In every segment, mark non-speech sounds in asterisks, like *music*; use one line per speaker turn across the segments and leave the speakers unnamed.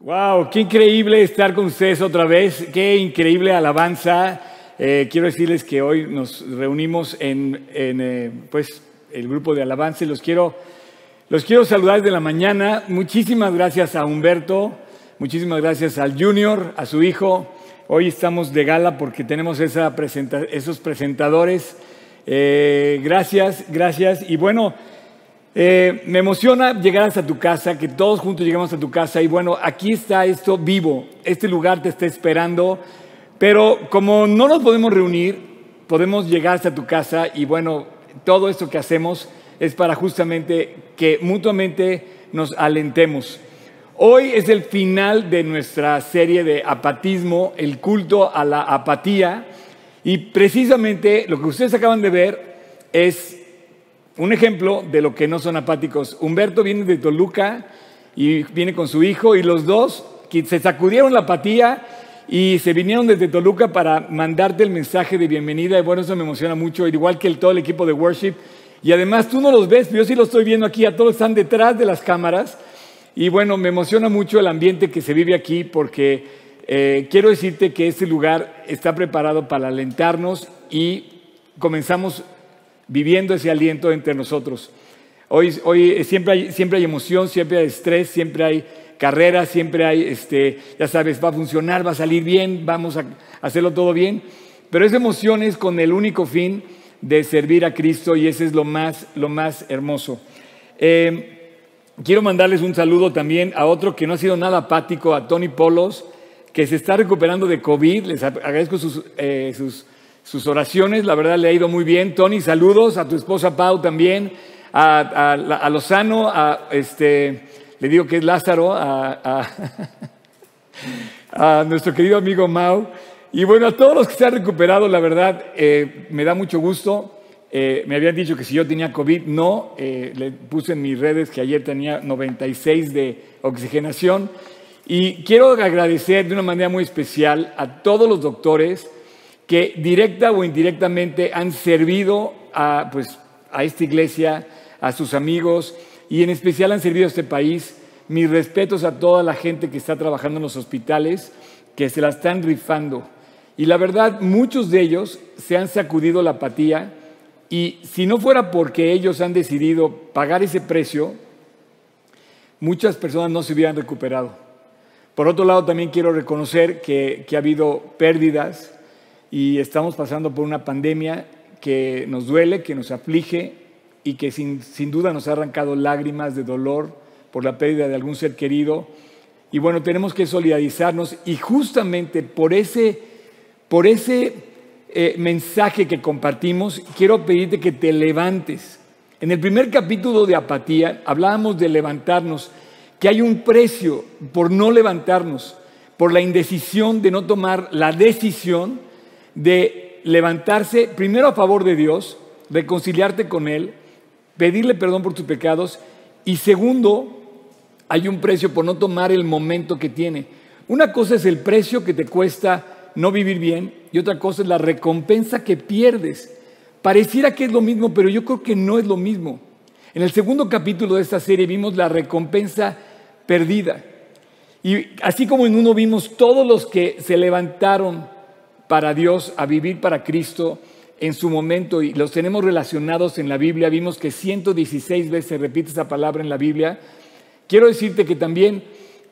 Wow, qué increíble estar con ustedes otra vez, qué increíble alabanza. Eh, quiero decirles que hoy nos reunimos en, eh, pues, el grupo de alabanza y los quiero, los quiero saludar desde la mañana. Muchísimas gracias a Humberto, muchísimas gracias al Junior, a su hijo. Hoy estamos de gala porque tenemos esa esos presentadores. Eh, gracias, gracias. Y bueno, eh, me emociona llegar hasta tu casa, que todos juntos llegamos a tu casa y bueno, aquí está esto vivo, este lugar te está esperando, pero como no nos podemos reunir, podemos llegar hasta tu casa y bueno, todo esto que hacemos es para justamente que mutuamente nos alentemos. Hoy es el final de nuestra serie de apatismo, el culto a la apatía, y precisamente lo que ustedes acaban de ver es un ejemplo de lo que no son apáticos. Humberto viene de Toluca y viene con su hijo y los dos se sacudieron la apatía y se vinieron desde Toluca para mandarte el mensaje de bienvenida y bueno, eso me emociona mucho, igual que el, todo el equipo de worship. Y además tú no los ves, yo sí los estoy viendo aquí, a todos están detrás de las cámaras. Y bueno, me emociona mucho el ambiente que se vive aquí porque eh, quiero decirte que este lugar está preparado para alentarnos y comenzamos viviendo ese aliento entre nosotros. Hoy, hoy siempre, hay, siempre hay emoción, siempre hay estrés, siempre hay carrera, siempre hay, este, ya sabes, va a funcionar, va a salir bien, vamos a hacerlo todo bien. Pero es con el único fin de servir a Cristo y ese es lo más, lo más hermoso. Eh, quiero mandarles un saludo también a otro que no ha sido nada apático, a Tony Polos, que se está recuperando de COVID. Les agradezco sus, eh, sus sus oraciones, la verdad le ha ido muy bien. Tony, saludos a tu esposa Pau también, a, Lozano, a este, le digo que es Lázaro, *laughs* a, nuestro querido amigo Mau. Y bueno, a todos los que se han recuperado, la verdad, eh, me da mucho gusto. Eh, me habían dicho que si yo tenía COVID, no. Eh, le puse en mis redes que ayer tenía 96 de oxigenación. Y quiero agradecer de una manera muy especial a todos los doctores, que directa o indirectamente han servido a, pues, a esta iglesia, a sus amigos y en especial han servido a este país. Mis respetos a toda la gente que está trabajando en los hospitales, que se la están rifando. Y la verdad, muchos de ellos se han sacudido la apatía y si no fuera porque ellos han decidido pagar ese precio, muchas personas no se hubieran recuperado. Por otro lado, también quiero reconocer que, que ha habido pérdidas, y estamos pasando por una pandemia que nos duele, que nos aflige y que sin, duda nos ha arrancado lágrimas de dolor por la pérdida de algún ser querido. Y bueno, tenemos que solidarizarnos y justamente por ese, por ese eh, mensaje que compartimos, quiero pedirte que te levantes. En el primer capítulo de apatía hablábamos de levantarnos, que hay un precio por no levantarnos, por la indecisión de no tomar la decisión de levantarse primero a favor de Dios, reconciliarte con Él, pedirle perdón por tus pecados y segundo, hay un precio por no tomar el momento que tiene. Una cosa es el precio que te cuesta no vivir bien y otra cosa es la recompensa que pierdes. Pareciera que es lo mismo, pero yo creo que no es lo mismo. En el segundo capítulo de esta serie vimos la recompensa perdida. Y así como en uno vimos todos los que se levantaron para Dios, a vivir para Cristo en su momento y los tenemos relacionados en la Biblia. Vimos que 116 veces se repite esa palabra en la Biblia. Quiero decirte que también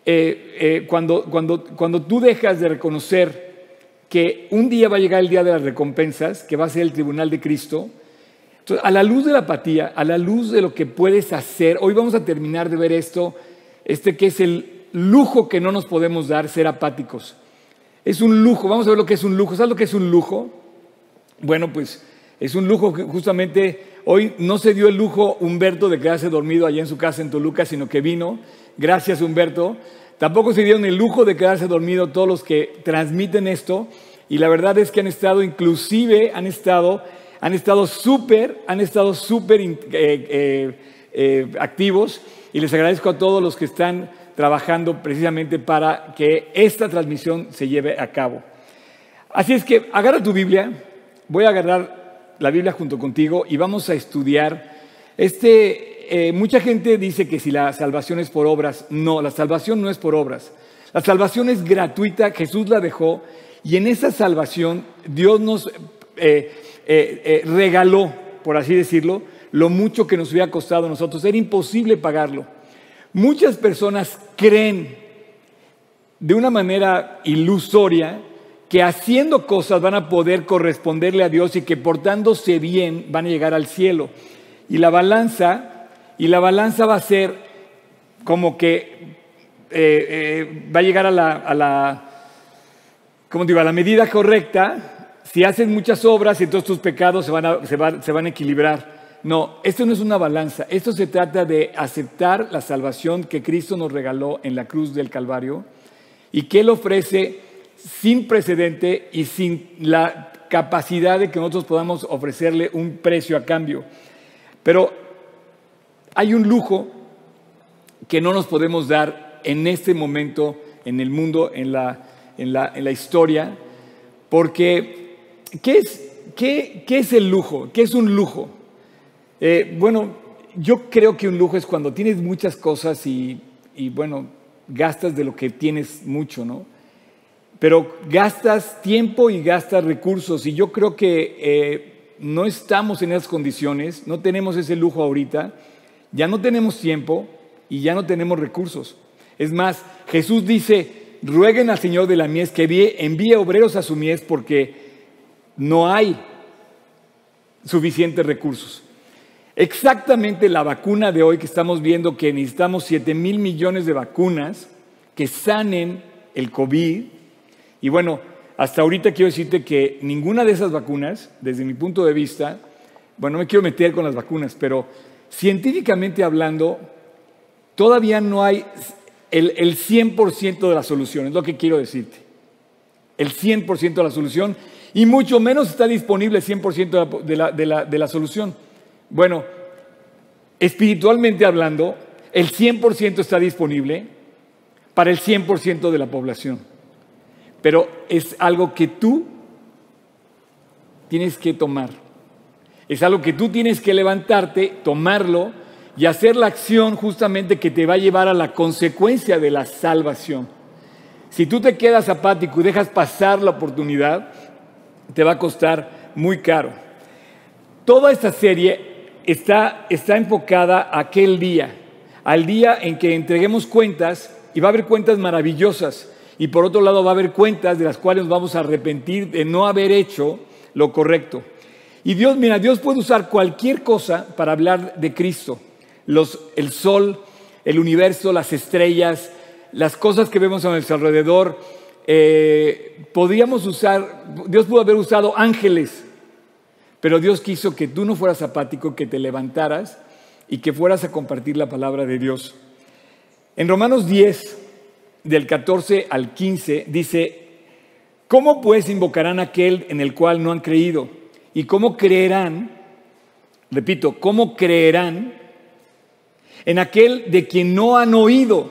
eh, eh, cuando, cuando, cuando tú dejas de reconocer que un día va a llegar el día de las recompensas, que va a ser el tribunal de Cristo, a la luz de la apatía, a la luz de lo que puedes hacer, hoy vamos a terminar de ver esto, este que es el lujo que no nos podemos dar, ser apáticos. Es un lujo, vamos a ver lo que es un lujo. ¿Sabes lo que es un lujo? Bueno, pues es un lujo que justamente hoy no se dio el lujo Humberto de quedarse dormido allá en su casa en Toluca, sino que vino, gracias Humberto. Tampoco se dieron el lujo de quedarse dormido todos los que transmiten esto. Y la verdad es que han estado, inclusive han estado, han estado súper, han estado súper eh, eh, eh, activos. Y les agradezco a todos los que están trabajando precisamente para que esta transmisión se lleve a cabo. Así es que agarra tu Biblia, voy a agarrar la Biblia junto contigo y vamos a estudiar este, eh, mucha gente dice que si la salvación es por obras, no, la salvación no es por obras. La salvación es gratuita, Jesús la dejó y en esa salvación Dios nos eh, eh, regaló, por así decirlo, lo mucho que nos hubiera costado a nosotros. Era imposible pagarlo. Muchas personas creen de una manera ilusoria que haciendo cosas van a poder corresponderle a Dios y que portándose bien van a llegar al cielo. Y la balanza, y la balanza va a ser como que eh, eh, va a llegar a la, a la, digo? A la medida correcta. Si haces muchas obras, entonces tus pecados se van a, se van a equilibrar. No, esto no es una balanza. Esto se trata de aceptar la salvación que Cristo nos regaló en la cruz del Calvario y que Él ofrece sin precedente y sin la capacidad de que nosotros podamos ofrecerle un precio a cambio. Pero hay un lujo que no nos podemos dar en este momento, en el mundo, en la, en la, historia, porque ¿qué es, qué, es el lujo? ¿Qué es un lujo? Eh, bueno, yo creo que un lujo es cuando tienes muchas cosas y, bueno, gastas de lo que tienes mucho, ¿no? Pero gastas tiempo y gastas recursos y yo creo que eh, no estamos en esas condiciones, no tenemos ese lujo ahorita, ya no tenemos tiempo y ya no tenemos recursos. Es más, Jesús dice, rueguen al Señor de la mies que envíe obreros a su mies porque no hay suficientes recursos. Exactamente la vacuna de hoy que estamos viendo que necesitamos 7 mil millones de vacunas que sanen el COVID. Y bueno, hasta ahorita quiero decirte que ninguna de esas vacunas, desde mi punto de vista, bueno, no me quiero meter con las vacunas, pero científicamente hablando, todavía no hay el, 100% de la solución, es lo que quiero decirte. El 100% de la solución, y mucho menos está disponible el 100% de la, de, la, de la solución. Bueno, espiritualmente hablando, el 100% está disponible para el 100% de la población. Pero es algo que tú tienes que tomar. Es algo que tú tienes que levantarte, tomarlo y hacer la acción justamente que te va a llevar a la consecuencia de la salvación. Si tú te quedas apático y dejas pasar la oportunidad, te va a costar muy caro. Toda esta serie está, está enfocada a aquel día, al día en que entreguemos cuentas y va a haber cuentas maravillosas. Y por otro lado va a haber cuentas de las cuales nos vamos a arrepentir de no haber hecho lo correcto. Y Dios, mira, Dios puede usar cualquier cosa para hablar de Cristo. Los, el sol, el universo, las estrellas, las cosas que vemos a nuestro alrededor. Eh, podríamos usar, Dios pudo haber usado ángeles pero Dios quiso que tú no fueras apático, que te levantaras y que fueras a compartir la palabra de Dios. En Romanos 10, del 14 al 15, dice, ¿cómo pues invocarán aquel en el cual no han creído? ¿Y cómo creerán? Repito, ¿cómo creerán en aquel de quien no han oído?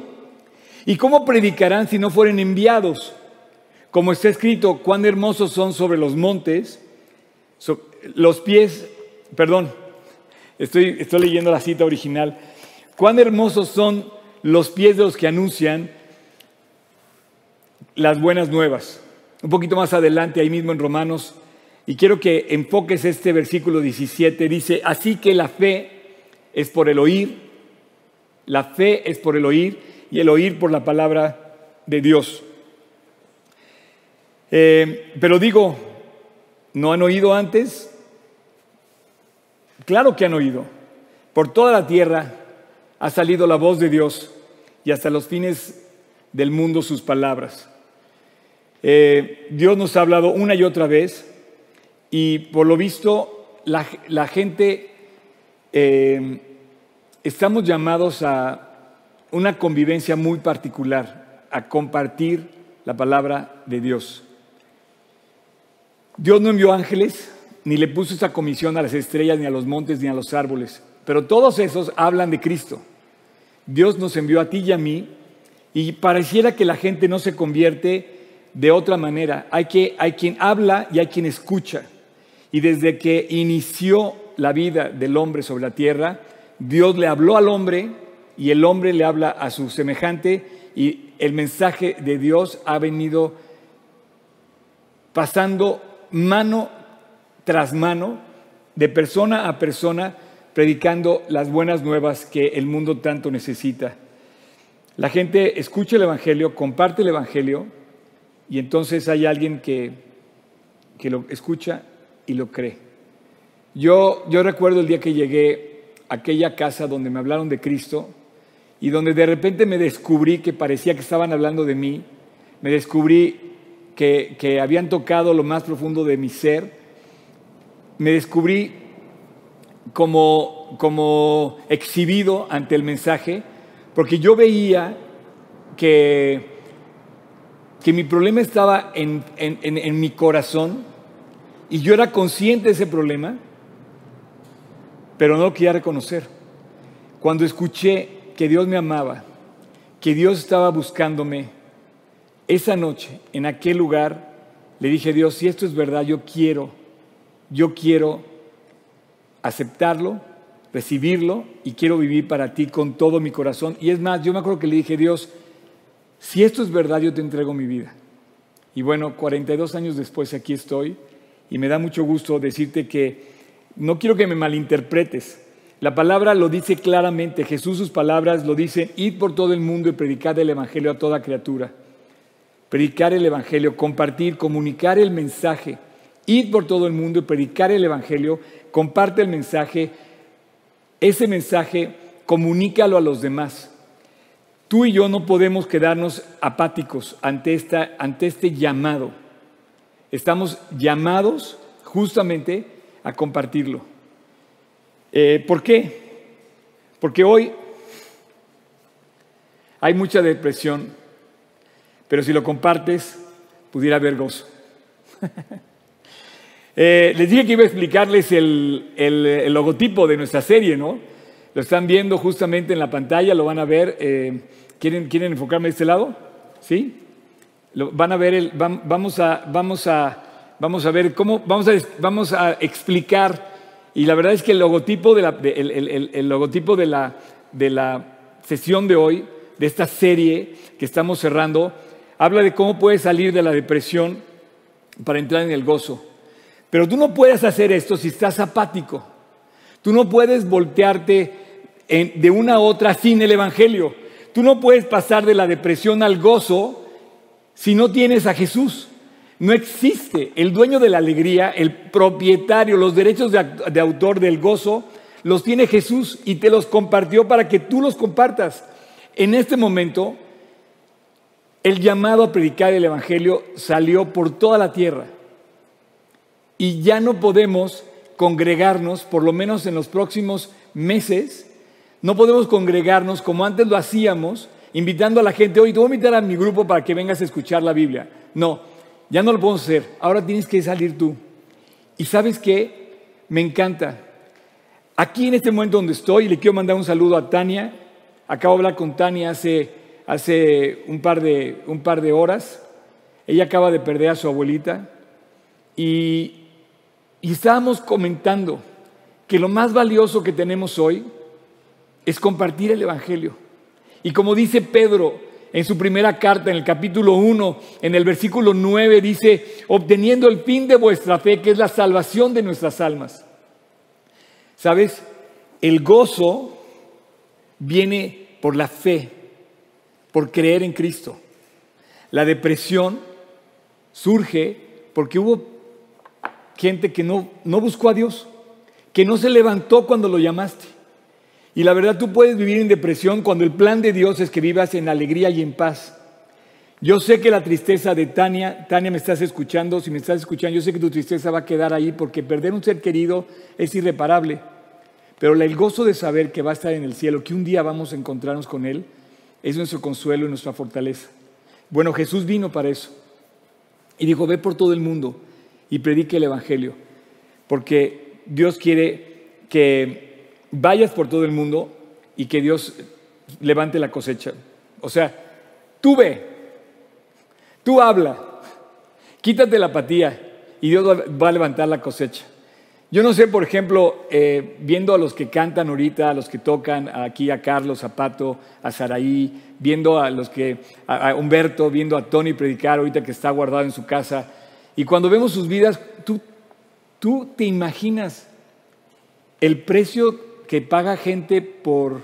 ¿Y cómo predicarán si no fueren enviados? Como está escrito, cuán hermosos son sobre los montes los pies, perdón, estoy, estoy leyendo la cita original, cuán hermosos son los pies de los que anuncian las buenas nuevas. Un poquito más adelante, ahí mismo en Romanos, y quiero que enfoques este versículo 17, dice, así que la fe es por el oír, la fe es por el oír y el oír por la palabra de Dios. Eh, pero digo, ¿no han oído antes? Claro que han oído. Por toda la tierra ha salido la voz de Dios y hasta los fines del mundo sus palabras. Eh, Dios nos ha hablado una y otra vez y por lo visto la, gente eh, estamos llamados a una convivencia muy particular, a compartir la palabra de Dios. Dios no envió ángeles, ni le puso esa comisión a las estrellas, ni a los montes, ni a los árboles. Pero todos esos hablan de Cristo. Dios nos envió a ti y a mí y pareciera que la gente no se convierte de otra manera. Hay, que, hay quien habla y hay quien escucha. Y desde que inició la vida del hombre sobre la tierra, Dios le habló al hombre y el hombre le habla a su semejante y el mensaje de Dios ha venido pasando mano tras mano, de persona a persona, predicando las buenas nuevas que el mundo tanto necesita. La gente escucha el Evangelio, comparte el Evangelio y entonces hay alguien que, que lo escucha y lo cree. Yo, yo recuerdo el día que llegué a aquella casa donde me hablaron de Cristo y donde de repente me descubrí que parecía que estaban hablando de mí, me descubrí que, que habían tocado lo más profundo de mi ser, me descubrí como, como exhibido ante el mensaje, porque yo veía que, que mi problema estaba en, en, en mi corazón y yo era consciente de ese problema, pero no lo quería reconocer. Cuando escuché que Dios me amaba, que Dios estaba buscándome, esa noche, en aquel lugar, le dije, Dios, si esto es verdad, yo quiero, yo quiero aceptarlo, recibirlo y quiero vivir para ti con todo mi corazón. Y es más, yo me acuerdo que le dije, Dios, si esto es verdad, yo te entrego mi vida. Y bueno, 42 años después aquí estoy y me da mucho gusto decirte que no quiero que me malinterpretes. La palabra lo dice claramente, Jesús sus palabras lo dice, id por todo el mundo y predicad el Evangelio a toda criatura. Predicar el Evangelio, compartir, comunicar el mensaje. Id por todo el mundo y predicar el Evangelio, comparte el mensaje. Ese mensaje comunícalo a los demás. Tú y yo no podemos quedarnos apáticos ante, esta, ante este llamado. Estamos llamados justamente a compartirlo. Eh, ¿Por qué? Porque hoy hay mucha depresión, pero si lo compartes, pudiera haber gozo. *laughs* eh, les dije que iba a explicarles el, el, logotipo de nuestra serie, ¿no? Lo están viendo justamente en la pantalla, lo van a ver. Eh, ¿quieren, ¿Quieren enfocarme de este lado? ¿Sí? Lo, van a ver, el, vamos, a, vamos, a, vamos a ver cómo, vamos a, vamos a explicar y la verdad es que el logotipo de la, el, el logotipo de la, de la sesión de hoy, de esta serie que estamos cerrando, habla de cómo puedes salir de la depresión para entrar en el gozo. Pero tú no puedes hacer esto si estás apático. Tú no puedes voltearte de una a otra sin el Evangelio. Tú no puedes pasar de la depresión al gozo si no tienes a Jesús. No existe. El dueño de la alegría, el propietario, los derechos de, de, autor del gozo, los tiene Jesús y te los compartió para que tú los compartas. En este momento, el llamado a predicar el Evangelio salió por toda la tierra. Y ya no podemos congregarnos, por lo menos en los próximos meses, no podemos congregarnos como antes lo hacíamos, invitando a la gente, hoy te voy a invitar a mi grupo para que vengas a escuchar la Biblia. No, ya no lo podemos hacer. Ahora tienes que salir tú. Y sabes qué? Me encanta. Aquí en este momento donde estoy, le quiero mandar un saludo a Tania. Acabo de hablar con Tania hace, hace un, par de, un par de horas. Ella acaba de perder a su abuelita. Y, y estábamos comentando que lo más valioso que tenemos hoy es compartir el Evangelio. Y como dice Pedro, en su primera carta, en el capítulo 1, en el versículo 9, dice, obteniendo el fin de vuestra fe, que es la salvación de nuestras almas. ¿Sabes? El gozo viene por la fe, por creer en Cristo. La depresión surge porque hubo gente que no, no buscó a Dios, que no se levantó cuando lo llamaste. Y la verdad, tú puedes vivir en depresión cuando el plan de Dios es que vivas en alegría y en paz. Yo sé que la tristeza de Tania, Tania me estás escuchando, si me estás escuchando, yo sé que tu tristeza va a quedar ahí porque perder un ser querido es irreparable. Pero el gozo de saber que va a estar en el cielo, que un día vamos a encontrarnos con Él, es nuestro consuelo y nuestra fortaleza. Bueno, Jesús vino para eso. Y dijo, ve por todo el mundo y predique el Evangelio. Porque Dios quiere que vayas por todo el mundo y que Dios levante la cosecha. O sea, tú ve, tú habla, quítate la apatía y Dios va a levantar la cosecha. Yo no sé, por ejemplo, eh, viendo a los que cantan ahorita, a los que tocan aquí a Carlos, a Pato, a Saraí, viendo a los que, a, Humberto, viendo a Tony predicar ahorita que está guardado en su casa, y cuando vemos sus vidas, tú, tú te imaginas el precio que paga gente por,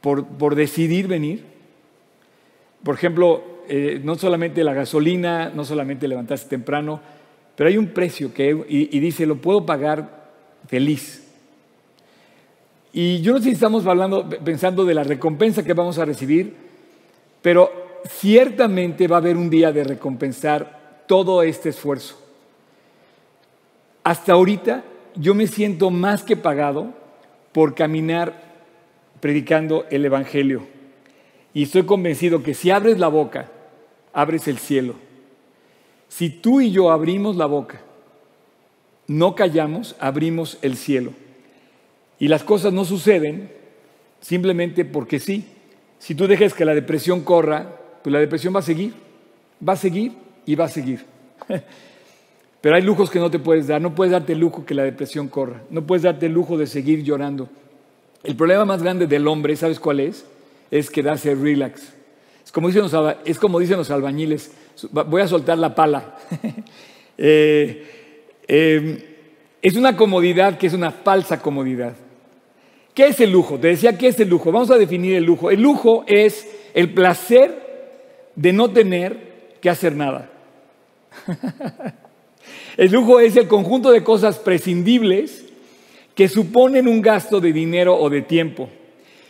por, decidir venir. Por ejemplo, eh, no solamente la gasolina, no solamente levantarse temprano, pero hay un precio que, y, dice, lo puedo pagar feliz. Y yo no sé si estamos hablando, pensando de la recompensa que vamos a recibir, pero ciertamente va a haber un día de recompensar todo este esfuerzo. Hasta ahorita yo me siento más que pagado por caminar predicando el Evangelio. Y estoy convencido que si abres la boca, abres el cielo. Si tú y yo abrimos la boca, no callamos, abrimos el cielo. Y las cosas no suceden simplemente porque sí. Si tú dejas que la depresión corra, pues la depresión va a seguir, va a seguir y va a seguir. Pero hay lujos que no te puedes dar. No puedes darte el lujo que la depresión corra. No puedes darte el lujo de seguir llorando. El problema más grande del hombre, ¿sabes cuál es? Es quedarse relax. Es como dicen los, es como dicen los albañiles, voy a soltar la pala. *laughs* Eh, em, es una comodidad que es una falsa comodidad. ¿Qué es el lujo? Te decía, ¿qué es el lujo? Vamos a definir el lujo. El lujo es el placer de no tener que hacer nada. *laughs* el lujo es el conjunto de cosas prescindibles que suponen un gasto de dinero o de tiempo.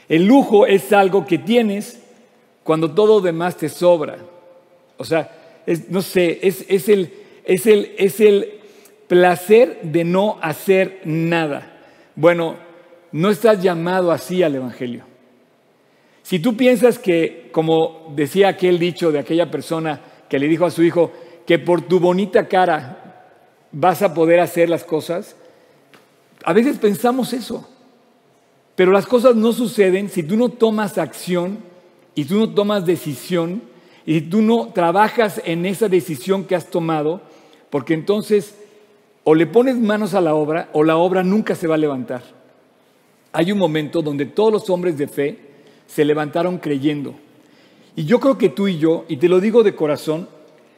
El lujo es algo que tienes cuando todo demás te sobra. O sea, no sé, es, el, es, el, es el placer de no hacer nada. Bueno, no estás llamado así al Evangelio. Si tú piensas que, como decía aquel dicho de aquella persona que le dijo a su hijo, que por tu bonita cara vas a poder hacer las cosas, a veces pensamos eso. Pero las cosas no suceden si tú no tomas acción y tú no tomas decisión y tú no trabajas en esa decisión que has tomado, porque entonces o le pones manos a la obra o la obra nunca se va a levantar. Hay un momento donde todos los hombres de fe se levantaron creyendo. Y yo creo que tú y yo, y te lo digo de corazón,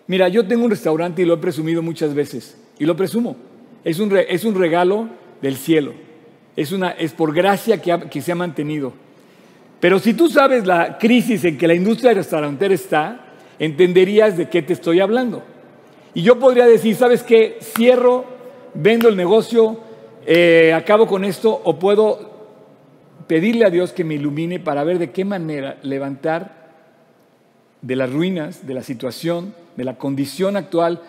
mira, yo tengo un restaurante y lo he presumido muchas veces, y lo presumo. Es un, es un regalo del cielo. Es, una, es por gracia que, que se ha mantenido. Pero si tú sabes la crisis en que la industria restaurantera está, entenderías de qué te estoy hablando. Y yo podría decir, ¿sabes qué? Cierro, vendo el negocio, eh, acabo con esto, o puedo pedirle a Dios que me ilumine para ver de qué manera levantar de las ruinas, de la situación, de la condición actual,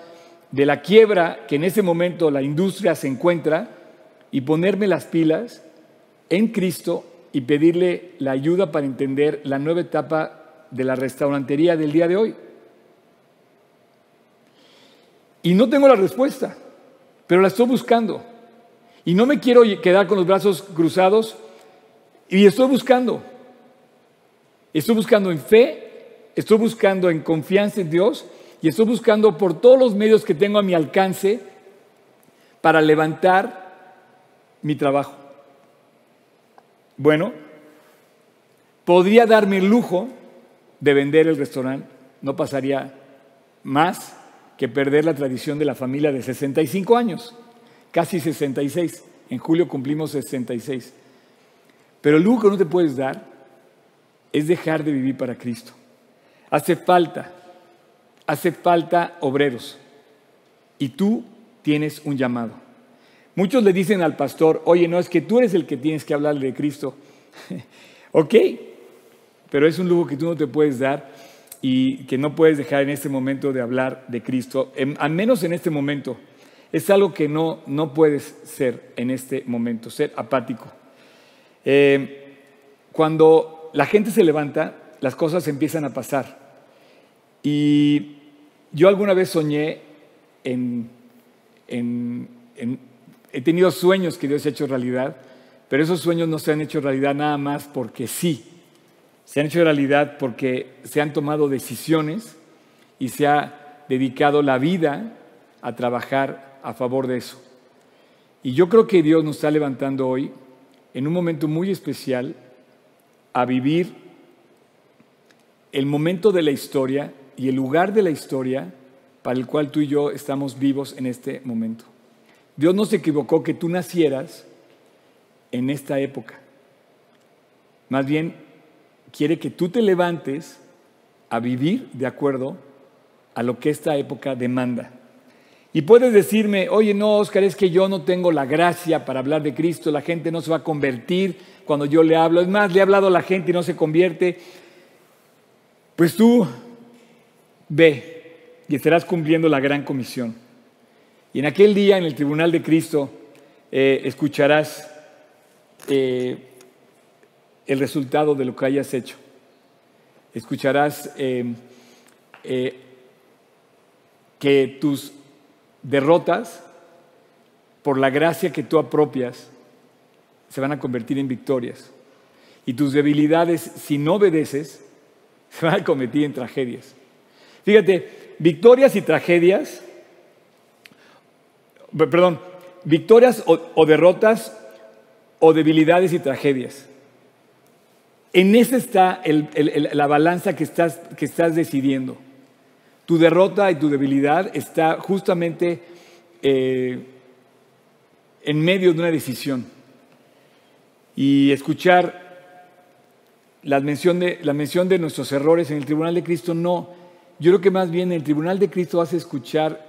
de la quiebra que en ese momento la industria se encuentra, y ponerme las pilas en Cristo y pedirle la ayuda para entender la nueva etapa de la restaurantería del día de hoy. Y no tengo la respuesta, pero la estoy buscando. Y no me quiero quedar con los brazos cruzados y estoy buscando. Estoy buscando en fe, estoy buscando en confianza en Dios y estoy buscando por todos los medios que tengo a mi alcance para levantar mi trabajo. Bueno, podría darme el lujo de vender el restaurante, no pasaría más que perder la tradición de la familia de 65 años, casi 66. En julio cumplimos 66. Pero el lujo que no te puedes dar es dejar de vivir para Cristo. Hace falta, hace falta obreros. Y tú tienes un llamado. Muchos le dicen al pastor, oye, no, es que tú eres el que tienes que hablarle de Cristo. *laughs* ok, pero es un lujo que tú no te puedes dar y que no puedes dejar en este momento de hablar de Cristo, al menos en este momento. Es algo que no, no puedes ser en este momento, ser apático. Eh, cuando la gente se levanta, las cosas empiezan a pasar. Y yo alguna vez soñé en, He tenido sueños que Dios ha hecho realidad, pero esos sueños no se han hecho realidad nada más porque sí. Se han hecho realidad porque se han tomado decisiones y se ha dedicado la vida a trabajar a favor de eso. Y yo creo que Dios nos está levantando hoy en un momento muy especial a vivir el momento de la historia y el lugar de la historia para el cual tú y yo estamos vivos en este momento. Dios no se equivocó que tú nacieras en esta época. Más bien, quiere que tú te levantes a vivir de acuerdo a lo que esta época demanda. Y puedes decirme, oye, no, Oscar, es que yo no tengo la gracia para hablar de Cristo, la gente no se va a convertir cuando yo le hablo. Es más, le he hablado a la gente y no se convierte. Pues tú ve y estarás cumpliendo la gran comisión. Y en aquel día, en el tribunal de Cristo, eh, escucharás eh, el resultado de lo que hayas hecho. Escucharás eh, que tus derrotas, por la gracia que tú apropias, se van a convertir en victorias. Y tus debilidades, si no obedeces, *laughs* se van a convertir en tragedias. Fíjate, victorias y tragedias, perdón, victorias o, derrotas o debilidades y tragedias. En esa está la balanza que estás, que estás decidiendo. Tu derrota y tu debilidad está justamente eh, en medio de una decisión. Y escuchar la mención, de, la mención de nuestros errores en el Tribunal de Cristo, no. Yo creo que más bien en el Tribunal de Cristo a escuchar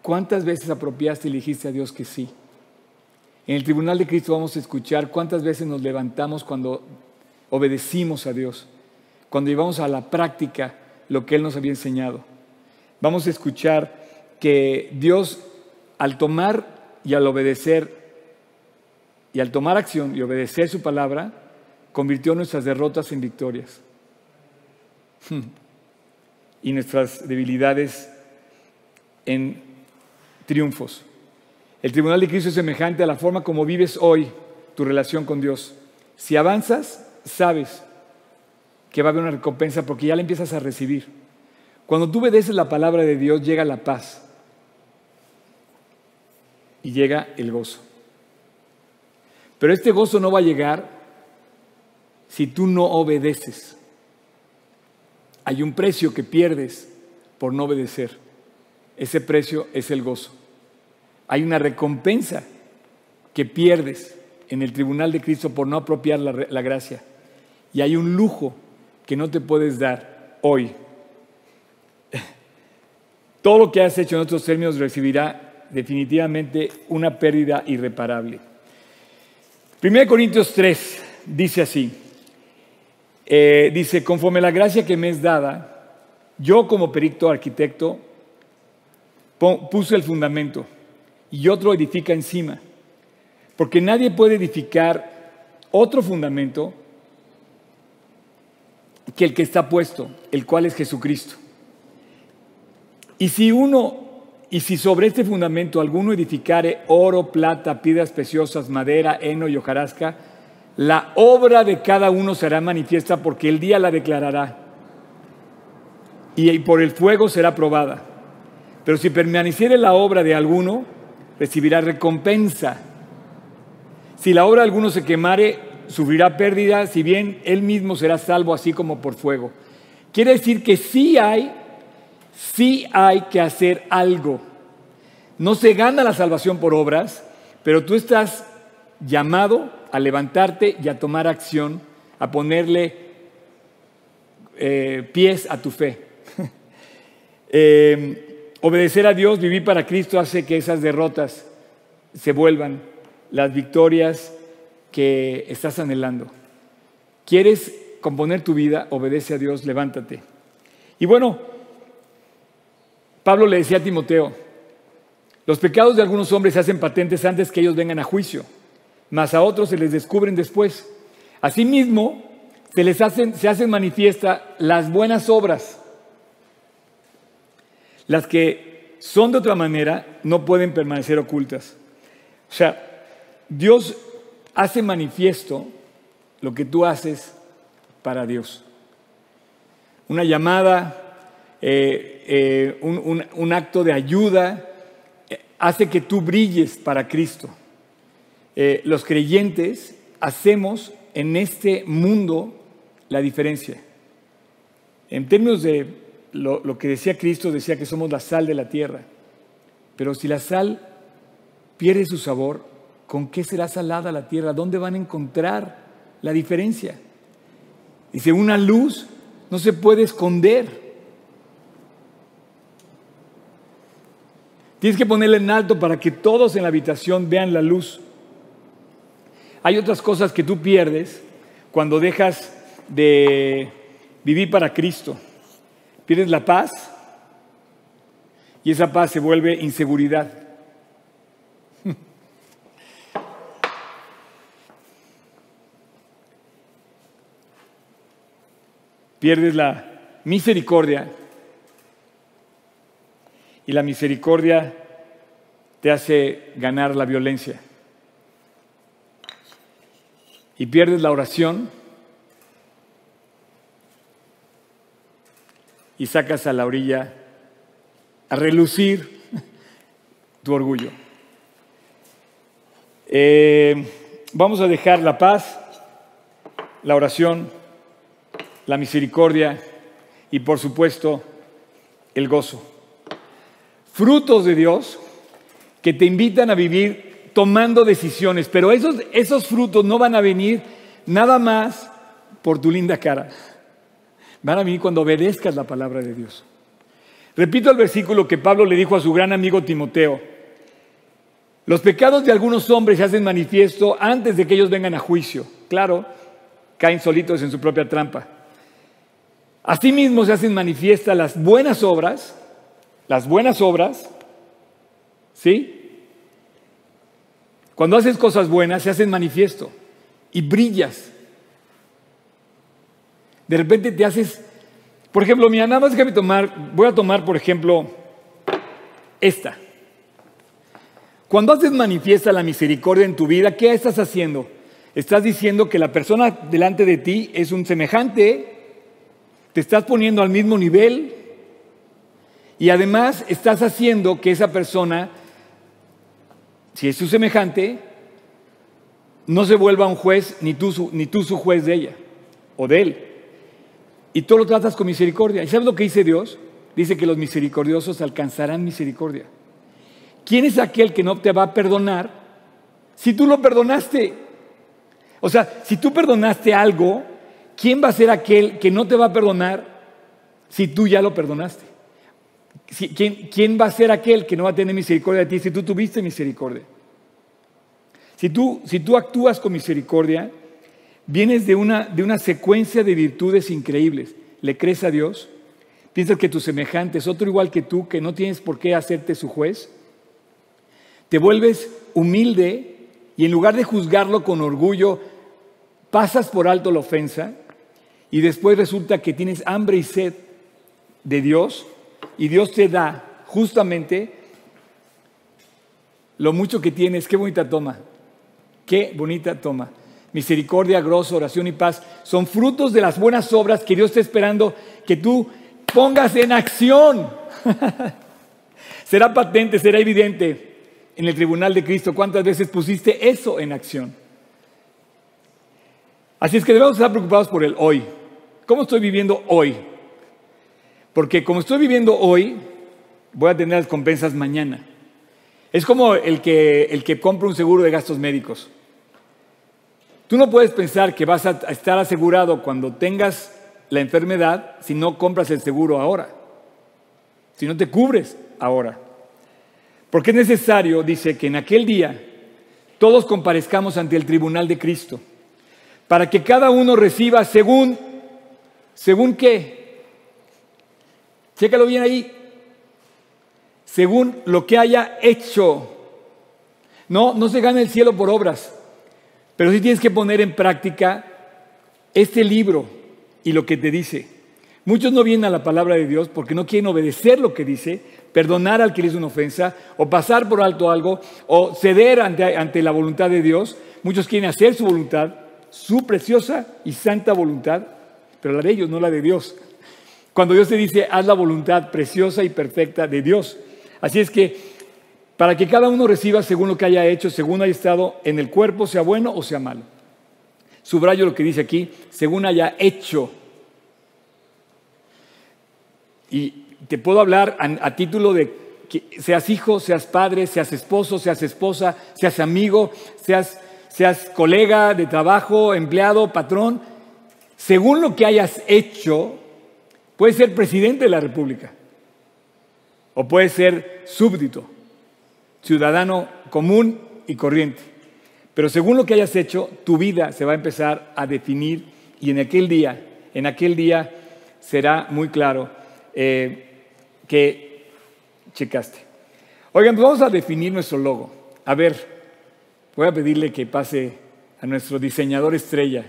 cuántas veces apropiaste y dijiste a Dios que sí. En el Tribunal de Cristo vamos a escuchar cuántas veces nos levantamos cuando obedecimos a Dios, cuando llevamos a la práctica lo que Él nos había enseñado. Vamos a escuchar que Dios al tomar y al obedecer y al tomar acción y obedecer su palabra, convirtió nuestras derrotas en victorias y nuestras debilidades en triunfos. El tribunal de Cristo es semejante a la forma como vives hoy tu relación con Dios. Si avanzas, sabes que va a haber una recompensa porque ya la empiezas a recibir. Cuando tú obedeces la palabra de Dios, llega la paz y llega el gozo. Pero este gozo no va a llegar si tú no obedeces. Hay un precio que pierdes por no obedecer. Ese precio es el gozo. Hay una recompensa que pierdes en el tribunal de Cristo por no apropiar la, gracia. Y hay un lujo que no te puedes dar hoy. *laughs* Todo lo que has hecho en otros términos recibirá definitivamente una pérdida irreparable. 1 Corintios 3 dice así, eh, dice, conforme la gracia que me es dada, yo como perito arquitecto puse el fundamento y otro edifica encima, porque nadie puede edificar otro fundamento que el que está puesto, el cual es Jesucristo. Y si uno, y si sobre este fundamento alguno edificare oro, plata, piedras preciosas, madera, heno y hojarasca, la obra de cada uno será manifiesta porque el día la declarará y por el fuego será probada. Pero si permaneciere la obra de alguno, recibirá recompensa. Si la obra de alguno se quemare, sufrirá pérdida, si bien él mismo será salvo así como por fuego. Quiere decir que sí hay, sí hay que hacer algo. No se gana la salvación por obras, pero tú estás llamado a levantarte y a tomar acción, a ponerle eh, pies a tu fe. *laughs* Eh, obedecer a Dios, vivir para Cristo hace que esas derrotas se vuelvan las victorias que estás anhelando. ¿Quieres componer tu vida? Obedece a Dios, levántate. Y bueno, Pablo le decía a Timoteo, los pecados de algunos hombres se hacen patentes antes que ellos vengan a juicio, mas a otros se les descubren después. Asimismo, se les hacen, se hacen manifiesta las buenas obras, las que son de otra manera no pueden permanecer ocultas. O sea, Dios hace manifiesto lo que tú haces para Dios. Una llamada, eh, eh, un, acto de ayuda, hace que tú brilles para Cristo. Eh, los creyentes hacemos en este mundo la diferencia. En términos de lo, lo, que decía Cristo, decía que somos la sal de la tierra. Pero si la sal pierde su sabor, ¿con qué será salada la tierra? ¿Dónde van a encontrar la diferencia? Dice, una luz no se puede esconder. Tienes que ponerla en alto para que todos en la habitación vean la luz. Hay otras cosas que tú pierdes cuando dejas de vivir para Cristo. Pierdes la paz y esa paz se vuelve inseguridad. *laughs* Pierdes la misericordia y la misericordia te hace ganar la violencia. Y pierdes la oración y sacas a la orilla a relucir *laughs* tu orgullo. Eh, vamos a dejar la paz, la oración, la misericordia y por supuesto el gozo frutos de Dios que te invitan a vivir tomando decisiones, pero esos, esos frutos no van a venir nada más por tu linda cara, van a venir cuando obedezcas la palabra de Dios. Repito el versículo que Pablo le dijo a su gran amigo Timoteo. Los pecados de algunos hombres se hacen manifiesto antes de que ellos vengan a juicio. Claro, caen solitos en su propia trampa. Asimismo se hacen manifiestas las buenas obras las buenas obras, ¿sí? Cuando haces cosas buenas, se hacen manifiesto y brillas. De repente te haces, por ejemplo, mira, nada más déjame tomar, voy a tomar, por ejemplo, esta. Cuando haces manifiesta la misericordia en tu vida, ¿qué estás haciendo? Estás diciendo que la persona delante de ti es un semejante, te estás poniendo al mismo nivel, y además estás haciendo que esa persona, si es su semejante, no se vuelva un juez, ni tú, su, ni tú su juez de ella o de él. Y tú lo tratas con misericordia. ¿Y sabes lo que dice Dios? Dice que los misericordiosos alcanzarán misericordia. ¿Quién es aquel que no te va a perdonar si tú lo perdonaste? O sea, si tú perdonaste algo, ¿quién va a ser aquel que no te va a perdonar si tú ya lo perdonaste? ¿Quién, va a ser aquel que no va a tener misericordia de ti si tú tuviste misericordia? Si tú, si tú actúas con misericordia, vienes de una, de una secuencia de virtudes increíbles. ¿Le crees a Dios? ¿Piensas que tu semejante es otro igual que tú, que no tienes por qué hacerte su juez? Te vuelves humilde y en lugar de juzgarlo con orgullo, pasas por alto la ofensa y después resulta que tienes hambre y sed de Dios y Dios te da justamente lo mucho que tienes. Qué bonita toma. Qué bonita toma. Misericordia, grosso, oración y paz son frutos de las buenas obras que Dios está esperando que tú pongas en acción. *laughs* será patente, será evidente en el tribunal de Cristo cuántas veces pusiste eso en acción. Así es que debemos estar preocupados por el hoy. ¿Cómo estoy viviendo hoy? Porque como estoy viviendo hoy, voy a tener las compensas mañana. Es como el que, el que compra un seguro de gastos médicos. Tú no puedes pensar que vas a estar asegurado cuando tengas la enfermedad si no compras el seguro ahora, si no te cubres ahora. Porque es necesario, dice, que en aquel día todos comparezcamos ante el tribunal de Cristo, para que cada uno reciba según, según qué, Chécalo bien ahí. Según lo que haya hecho. No, no se gana el cielo por obras. Pero sí tienes que poner en práctica este libro y lo que te dice. Muchos no vienen a la palabra de Dios porque no quieren obedecer lo que dice, perdonar al que le hizo una ofensa, o pasar por alto algo, o ceder ante, ante la voluntad de Dios. Muchos quieren hacer su voluntad, su preciosa y santa voluntad, pero la de ellos, no la de Dios. Cuando Dios te dice, haz la voluntad preciosa y perfecta de Dios. Así es que para que cada uno reciba según lo que haya hecho, según haya estado en el cuerpo, sea bueno o sea malo. Subrayo lo que dice aquí, según haya hecho. Y te puedo hablar a, título de que seas hijo, seas padre, seas esposo, seas esposa, seas amigo, seas, seas colega de trabajo, empleado, patrón, según lo que hayas hecho, puedes ser presidente de la República o puedes ser súbdito ciudadano común y corriente. Pero según lo que hayas hecho, tu vida se va a empezar a definir y en aquel día, en aquel día será muy claro eh, que checaste. Oigan, pues vamos a definir nuestro logo. A ver, voy a pedirle que pase a nuestro diseñador estrella.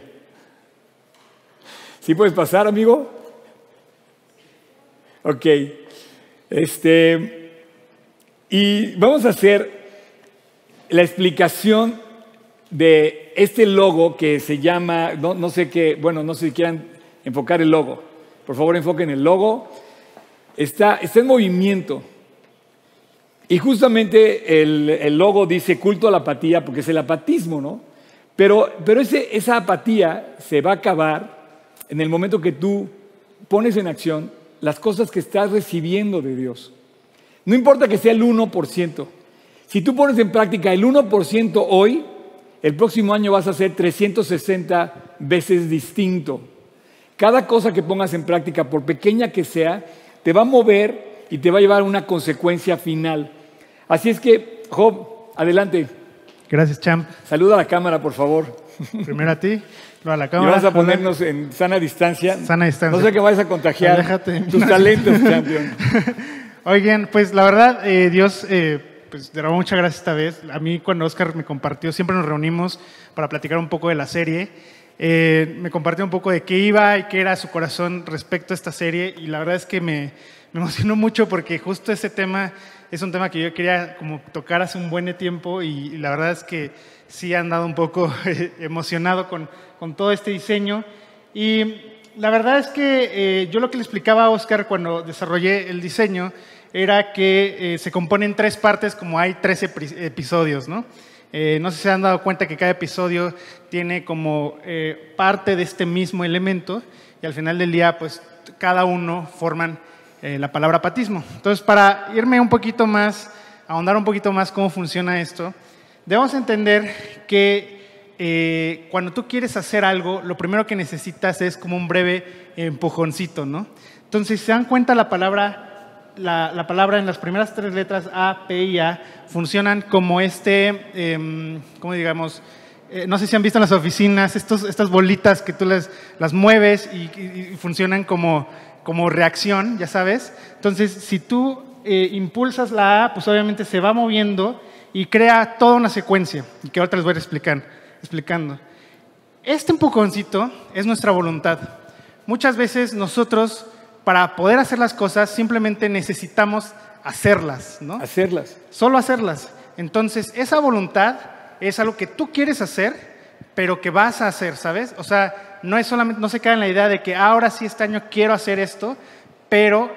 ¿Sí puedes pasar, amigo? Ok. Este, y vamos a hacer la explicación de este logo que se llama, no, sé qué, bueno, no sé si quieran enfocar el logo. Por favor, enfoquen el logo. Está, está en movimiento. Y justamente el, logo dice culto a la apatía, porque es el apatismo, ¿no? Pero, pero esa apatía se va a acabar en el momento que tú pones en acción las cosas que estás recibiendo de Dios. No importa que sea el 1%. Si tú pones en práctica el 1% hoy, el próximo año vas a ser 360 veces distinto. Cada cosa que pongas en práctica, por pequeña que sea, te va a mover y te va a llevar a una consecuencia final. Así es que, Job, adelante.
Gracias, Champ.
Saluda a la cámara, por favor.
Primero a ti, luego a la cámara.
Y vas a ponernos en sana distancia.
Sana distancia.
No sé que vayas a contagiar tus talentos, *laughs* champion.
Oigan, pues la verdad, eh, Dios, eh, pues de muchas gracias esta vez. A mí cuando Oscar me compartió, siempre nos reunimos para platicar un poco de la serie. Eh, me compartió un poco de qué iba y qué era su corazón respecto a esta serie y la verdad es que me, emocionó mucho porque justo ese tema es un tema que yo quería como tocar hace un buen tiempo y, la verdad es que sí he andado un poco *laughs* emocionado con, con todo este diseño. Y la verdad es que eh, yo lo que le explicaba a Oscar cuando desarrollé el diseño era que eh, se compone en tres partes, como hay tres episodios, ¿no? Eh, no sé si se han dado cuenta que cada episodio tiene como parte de este mismo elemento y al final del día, pues cada uno forman la palabra patismo. Entonces, para irme un poquito más, ahondar un poquito más cómo funciona esto, debemos entender que eh, cuando tú quieres hacer algo, lo primero que necesitas es como un breve empujoncito, ¿no? Entonces, si se dan cuenta, la palabra, la, palabra en las primeras tres letras A, P y A funcionan como este, eh, ¿cómo digamos? Eh, no sé si han visto en las oficinas estos, estas bolitas que tú las, las mueves y, funcionan como, como reacción, ya sabes. Entonces, si tú eh, impulsas la A, pues obviamente se va moviendo y crea toda una secuencia, y que ahora les voy a explicar explicando. Este empujoncito es nuestra voluntad. Muchas veces nosotros, para poder hacer las cosas, simplemente necesitamos hacerlas, ¿no?
Hacerlas.
Solo hacerlas. Entonces, esa voluntad es algo que tú quieres hacer, pero que vas a hacer, ¿sabes? O sea, no es solamente, no se queda en la idea de que ahora sí este año quiero hacer esto, pero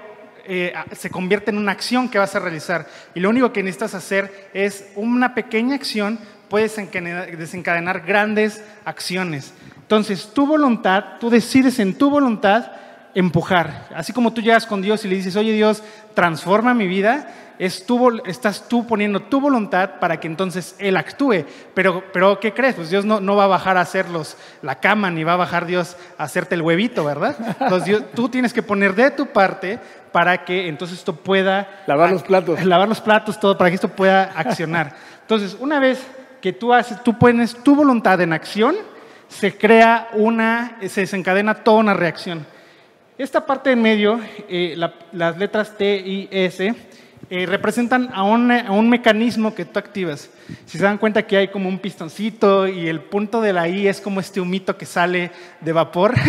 eh, se convierte en una acción que vas a realizar. Y lo único que necesitas hacer es una pequeña acción puedes desencadenar grandes acciones. Entonces, tu voluntad, tú decides en tu voluntad empujar. Así como tú llegas con Dios y le dices, oye Dios, transforma mi vida, es estás tú poniendo tu voluntad para que entonces Él actúe. Pero, pero ¿qué crees? Pues Dios no, no va a bajar a hacerlos la cama, ni va a bajar Dios a hacerte el huevito, ¿verdad? Entonces tú tienes que poner de tu parte para que entonces esto pueda...
Lavar los platos. *laughs*
Lavar los platos, todo, para que esto pueda accionar. Entonces, una vez que tú, haces, tú pones tu voluntad en acción, se crea una, se desencadena toda una reacción. Esta parte en medio, eh, las letras T y S, eh, representan a un, a un, mecanismo que tú activas. Si se dan cuenta que hay como un pistoncito y el punto de la I es como este humito que sale de vapor. *laughs*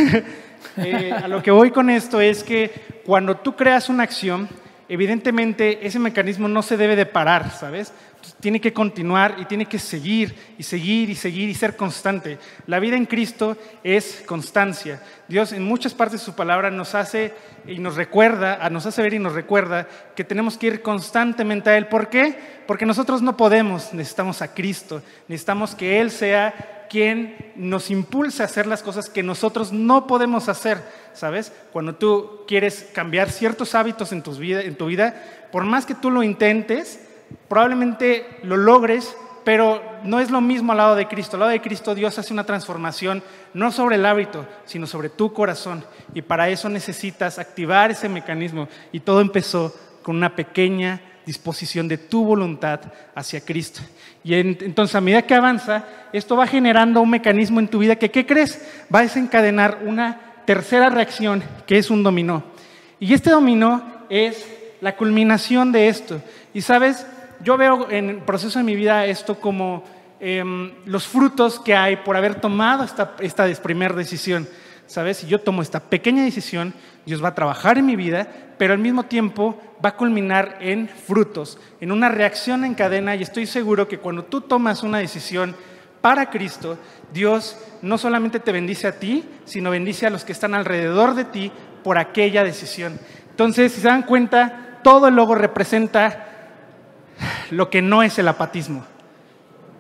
Eh, a lo que voy con esto es que cuando tú creas una acción, evidentemente ese mecanismo no se debe de parar, ¿sabes? Tiene que continuar y tiene que seguir y seguir y seguir y ser constante. La vida en Cristo es constancia. Dios en muchas partes de su palabra nos hace y nos recuerda, nos hace ver y nos recuerda que tenemos que ir constantemente a Él. ¿Por qué? Porque nosotros no podemos, necesitamos a Cristo, necesitamos que Él sea quien nos impulse a hacer las cosas que nosotros no podemos hacer, ¿sabes? Cuando tú quieres cambiar ciertos hábitos en tu vida, en tu vida por más que tú lo intentes, probablemente lo logres, pero no es lo mismo al lado de Cristo. Al lado de Cristo Dios hace una transformación no sobre el hábito, sino sobre tu corazón. Y para eso necesitas activar ese mecanismo. Y todo empezó con una pequeña disposición de tu voluntad hacia Cristo. Y entonces a medida que avanza, esto va generando un mecanismo en tu vida que, ¿qué crees? Va a desencadenar una tercera reacción, que es un dominó. Y este dominó es la culminación de esto. Y sabes, yo veo en el proceso de mi vida esto como em, los frutos que hay por haber tomado esta, esta primera decisión. ¿Sabes? Si yo tomo esta pequeña decisión, Dios va a trabajar en mi vida, pero al mismo tiempo va a culminar en frutos, en una reacción en cadena. Y estoy seguro que cuando tú tomas una decisión para Cristo, Dios no solamente te bendice a ti, sino bendice a los que están alrededor de ti por aquella decisión. Entonces, si se dan cuenta, todo el logo representa lo que no es el apatismo.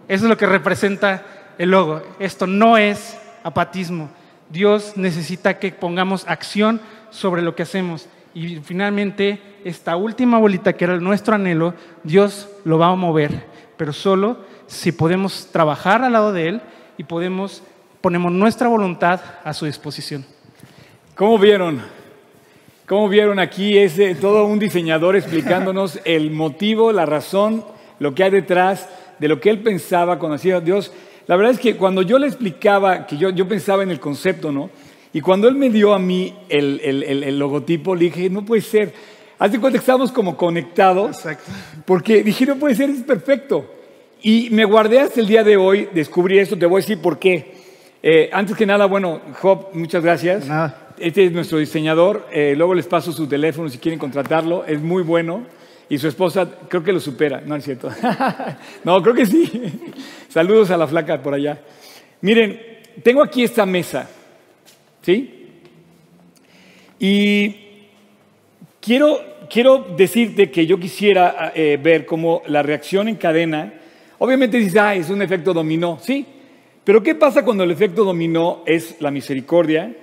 Eso es lo que representa el logo. Esto no es apatismo. Dios necesita que pongamos acción sobre lo que hacemos. Y finalmente, esta última bolita que era nuestro anhelo, Dios lo va a mover, pero solo si podemos trabajar al lado de Él y podemos, ponemos nuestra voluntad a su disposición.
¿Cómo vieron? Como vieron aquí, es todo un diseñador explicándonos el motivo, la razón, lo que hay detrás de lo que él pensaba cuando hacía Dios. La verdad es que cuando yo le explicaba, que yo, yo pensaba en el concepto, ¿no? Y cuando él me dio a mí el, el, el, logotipo, le dije, no puede ser. Hace cuenta que estábamos como conectados. Exacto. Porque dije, no puede ser, es perfecto. Y me guardé hasta el día de hoy, descubrí esto, te voy a decir por qué. Eh, antes que nada, bueno, Job, muchas gracias. Nada. Este es nuestro diseñador. Eh, luego les paso su teléfono si quieren contratarlo. Es muy bueno. Y su esposa creo que lo supera. No es cierto. *laughs* no, creo que sí. Saludos a la flaca por allá. Miren, tengo aquí esta mesa. ¿Sí? Y quiero, quiero decirte que yo quisiera eh, ver cómo la reacción en cadena. Obviamente dices, ah, es un efecto dominó. Sí. Pero ¿qué pasa cuando el efecto dominó es la misericordia?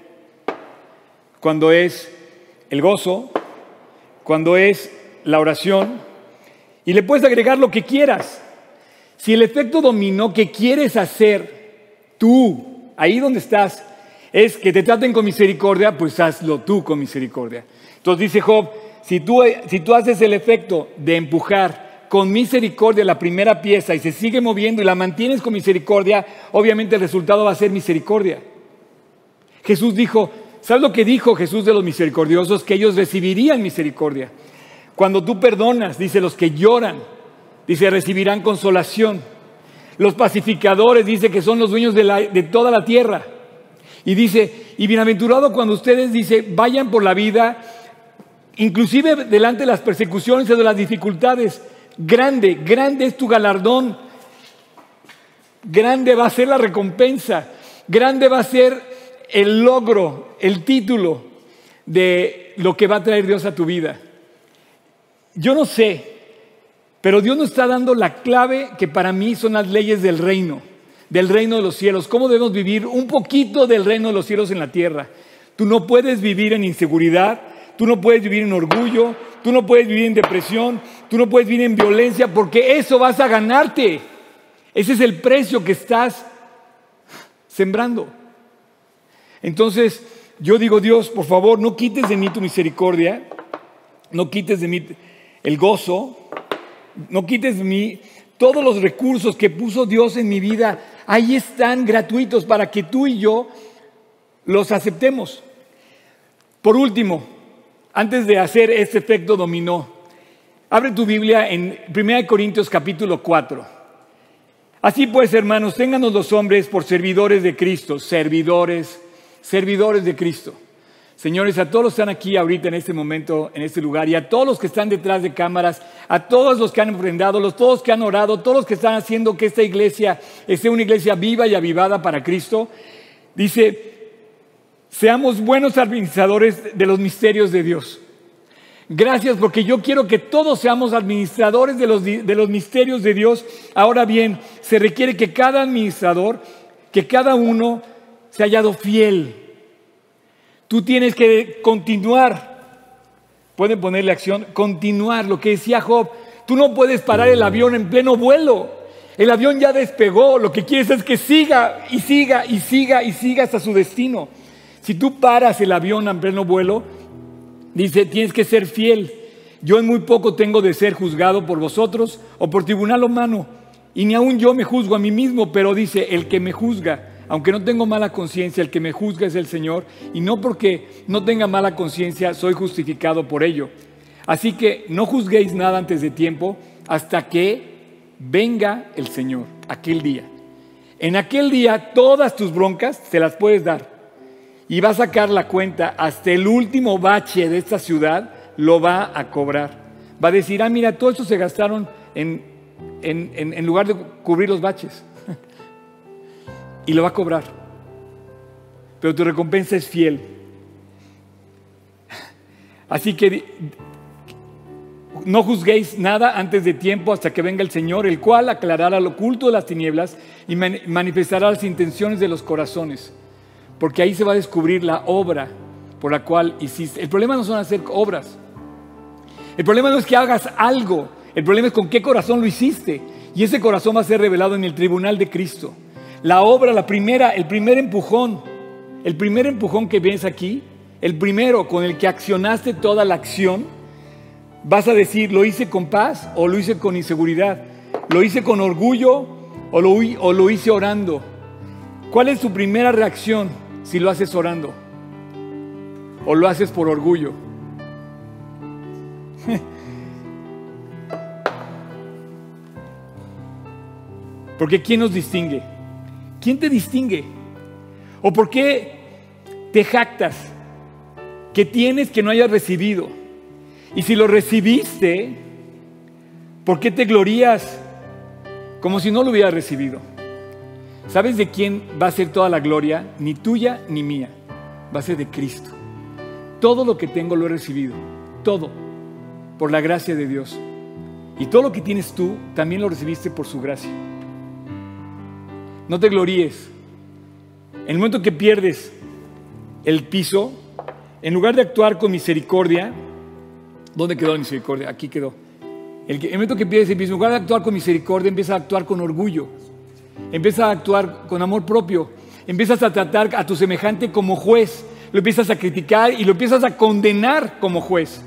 Cuando es el gozo, cuando es la oración, y le puedes agregar lo que quieras. Si el efecto dominó que quieres hacer tú, ahí donde estás, es que te traten con misericordia, pues hazlo tú con misericordia. Entonces dice Job, si tú, si tú haces el efecto de empujar con misericordia la primera pieza y se sigue moviendo y la mantienes con misericordia, obviamente el resultado va a ser misericordia. Jesús dijo, ¿Sabes lo que dijo Jesús de los misericordiosos? Que ellos recibirían misericordia. Cuando tú perdonas, dice los que lloran, dice recibirán consolación. Los pacificadores, dice que son los dueños de, toda la tierra. Y dice, y bienaventurado cuando ustedes, dice, vayan por la vida, inclusive delante de las persecuciones y de las dificultades. Grande, grande es tu galardón. Grande va a ser la recompensa. Grande va a ser el logro, el título de lo que va a traer Dios a tu vida. Yo no sé, pero Dios nos está dando la clave que para mí son las leyes del reino, del reino de los cielos, cómo debemos vivir un poquito del reino de los cielos en la tierra. Tú no puedes vivir en inseguridad, tú no puedes vivir en orgullo, tú no puedes vivir en depresión, tú no puedes vivir en violencia, porque eso vas a ganarte. Ese es el precio que estás sembrando. Entonces, yo digo, Dios, por favor, no quites de mí tu misericordia, no quites de mí el gozo, no quites de mí todos los recursos que puso Dios en mi vida. Ahí están gratuitos para que tú y yo los aceptemos. Por último, antes de hacer este efecto dominó, abre tu Biblia en 1 Corintios capítulo 4. Así pues, hermanos, ténganos los hombres por servidores de Cristo, servidores servidores de Cristo. Señores, a todos los que están aquí ahorita en este momento, en este lugar, y a todos los que están detrás de cámaras, a todos los que han ofrendado, a todos los que han orado, todos los que están haciendo que esta iglesia esté una iglesia viva y avivada para Cristo, dice, seamos buenos administradores de los misterios de Dios. Gracias porque yo quiero que todos seamos administradores de los, de los misterios de Dios. Ahora bien, se requiere que cada administrador, que cada uno se haya hallado fiel Tú tienes que continuar. Pueden ponerle acción, continuar lo que decía Job. Tú no puedes parar el avión en pleno vuelo. El avión ya despegó. Lo que quieres es que siga y siga y siga y siga hasta su destino. Si tú paras el avión en pleno vuelo, dice, tienes que ser fiel. Yo en muy poco tengo de ser juzgado por vosotros o por tribunal humano. Y ni aún yo me juzgo a mí mismo, pero dice, el que me juzga aunque no tengo mala conciencia, el que me juzga es el Señor, y no porque no tenga mala conciencia soy justificado por ello. Así que no juzguéis nada antes de tiempo hasta que venga el Señor, aquel día. En aquel día todas tus broncas se las puedes dar y va a sacar la cuenta hasta el último bache de esta ciudad, lo va a cobrar. Va a decir, ah, mira, todo eso se gastaron en, en lugar de cubrir los baches y lo va a cobrar. Pero tu recompensa es fiel. Así que no juzguéis nada antes de tiempo hasta que venga el Señor, el cual aclarará lo oculto de las tinieblas y manifestará las intenciones de los corazones. Porque ahí se va a descubrir la obra por la cual hiciste. El problema no son hacer obras. El problema no es que hagas algo. El problema es con qué corazón lo hiciste. Y ese corazón va a ser revelado en el tribunal de Cristo. La obra, la primera, el primer empujón, el primer empujón que ves aquí, el primero con el que accionaste toda la acción, vas a decir, ¿lo hice con paz o lo hice con inseguridad? ¿Lo hice con orgullo o lo, o lo hice orando? ¿Cuál es tu primera reacción si lo haces orando? ¿O lo haces por orgullo? *laughs* Porque ¿quién nos distingue? ¿Quién te distingue? ¿O por qué te jactas que tienes que no hayas recibido? Y si lo recibiste, ¿por qué te glorías como si no lo hubieras recibido? ¿Sabes de quién va a ser toda la gloria? Ni tuya ni mía. Va a ser de Cristo. Todo lo que tengo lo he recibido. Todo. Por la gracia de Dios. Y todo lo que tienes tú también lo recibiste por su gracia. No te gloríes. En el momento que pierdes el piso, en lugar de actuar con misericordia, ¿dónde quedó la misericordia? Aquí quedó. El, el momento que pierdes el piso, en lugar de actuar con misericordia, empieza a actuar con orgullo. Empieza a actuar con amor propio. Empiezas a tratar a tu semejante como juez. Lo empiezas a criticar y lo empiezas a condenar como juez.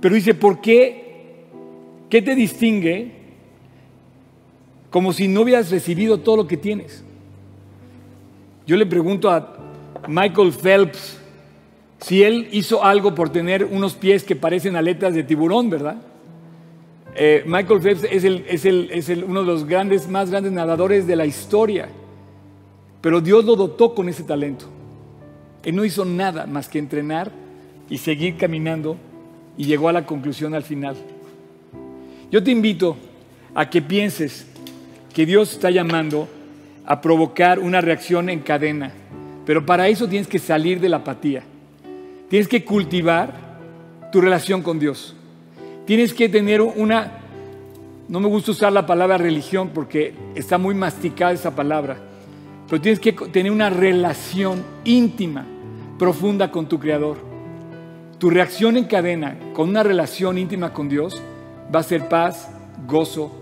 Pero dice, ¿por qué? ¿Qué te distingue como si no hubieras recibido todo lo que tienes. Yo le pregunto a Michael Phelps si él hizo algo por tener unos pies que parecen aletas de tiburón, ¿verdad? Eh, Michael Phelps es, uno de los grandes, más grandes nadadores de la historia, pero Dios lo dotó con ese talento. Él no hizo nada más que entrenar y seguir caminando y llegó a la conclusión al final. Yo te invito a que pienses que Dios está llamando a provocar una reacción en cadena. Pero para eso tienes que salir de la apatía. Tienes que cultivar tu relación con Dios. Tienes que tener una, no me gusta usar la palabra religión porque está muy masticada esa palabra, pero tienes que tener una relación íntima, profunda con tu Creador. Tu reacción en cadena con una relación íntima con Dios va a ser paz, gozo,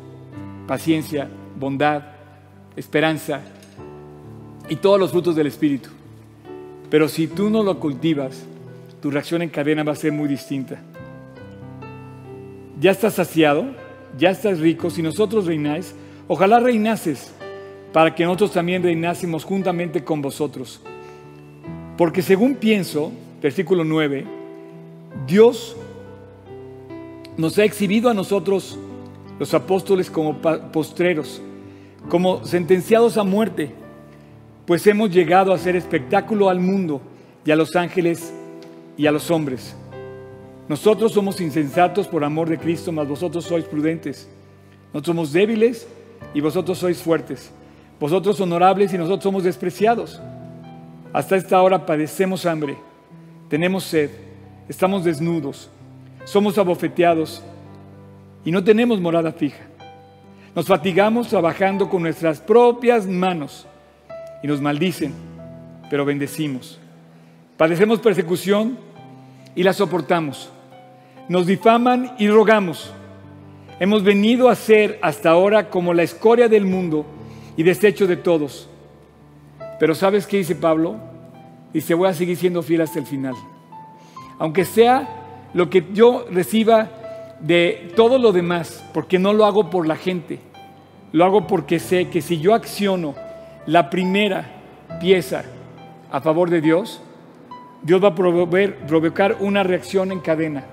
paciencia, bondad, esperanza y todos los frutos del Espíritu. Pero si tú no lo cultivas, tu reacción en cadena va a ser muy distinta. Ya estás saciado, ya estás rico, si nosotros reináis, ojalá reinases para que nosotros también reinásemos juntamente con vosotros. Porque según pienso, versículo 9, Dios nos ha exhibido a nosotros, los apóstoles, como postreros como sentenciados a muerte, pues hemos llegado a hacer espectáculo al mundo y a los ángeles y a los hombres. Nosotros somos insensatos por amor de Cristo, mas vosotros sois prudentes. Nosotros somos débiles y vosotros sois fuertes. Vosotros honorables y nosotros somos despreciados. Hasta esta hora padecemos hambre, tenemos sed, estamos desnudos, somos abofeteados y no tenemos morada fija. Nos fatigamos trabajando con nuestras propias manos y nos maldicen, pero bendecimos. Padecemos persecución y la soportamos. Nos difaman y rogamos. Hemos venido a ser hasta ahora como la escoria del mundo y desecho de todos. Pero ¿sabes qué dice Pablo? Dice, voy a seguir siendo fiel hasta el final. Aunque sea lo que yo reciba de todo lo demás, porque no lo hago por la gente, lo hago porque sé que si yo acciono la primera pieza a favor de Dios, Dios va a provocar una reacción en cadena.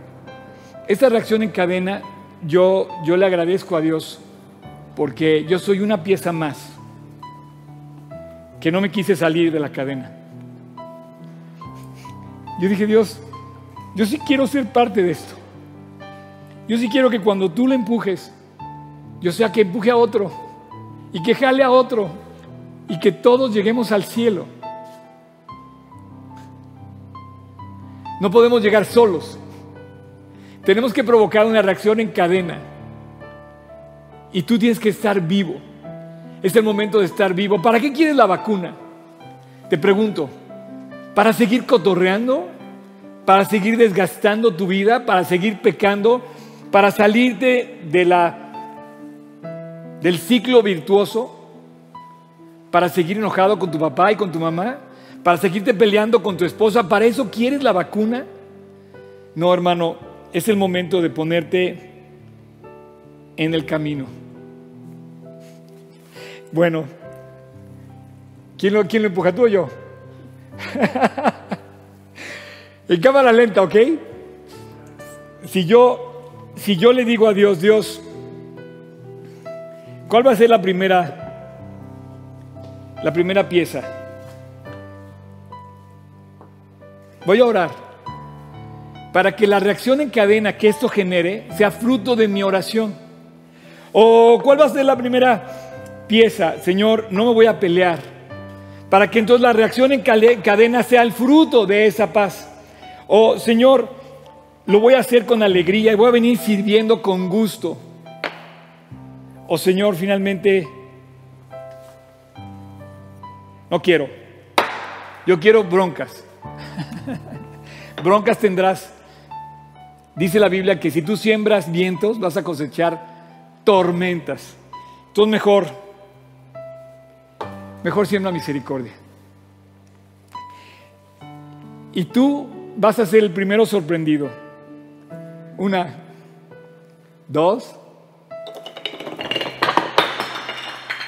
Esta reacción en cadena yo, yo le agradezco a Dios porque yo soy una pieza más que no me quise salir de la cadena. Yo dije, Dios, yo sí quiero ser parte de esto. Yo sí quiero que cuando tú le empujes, yo sea que empuje a otro y que jale a otro y que todos lleguemos al cielo. No podemos llegar solos. Tenemos que provocar una reacción en cadena. Y tú tienes que estar vivo. Es el momento de estar vivo. ¿Para qué quieres la vacuna? Te pregunto. ¿Para seguir cotorreando? ¿Para seguir desgastando tu vida? ¿Para seguir pecando? ¿Para salirte de la, del ciclo virtuoso? ¿Para seguir enojado con tu papá y con tu mamá? ¿Para seguirte peleando con tu esposa? ¿Para eso quieres la vacuna? No, hermano, es el momento de ponerte en el camino. Bueno, ¿quién lo, quién lo empuja tú o yo? *laughs* en cámara lenta, ¿ok? Si yo, si yo le digo a Dios, Dios, ¿cuál va a ser la primera, la primera pieza? Voy a orar para que la reacción en cadena que esto genere sea fruto de mi oración. ¿O cuál va a ser la primera pieza? Señor, no me voy a pelear. Para que entonces la reacción en cadena sea el fruto de esa paz. O Señor, lo voy a hacer con alegría y voy a venir sirviendo con gusto. O Señor, finalmente, no quiero. Yo quiero broncas. *laughs* broncas tendrás Dice la Biblia que si tú siembras vientos vas a cosechar tormentas. Entonces mejor, mejor siembra misericordia. Y tú vas a ser el primero sorprendido. Una, dos,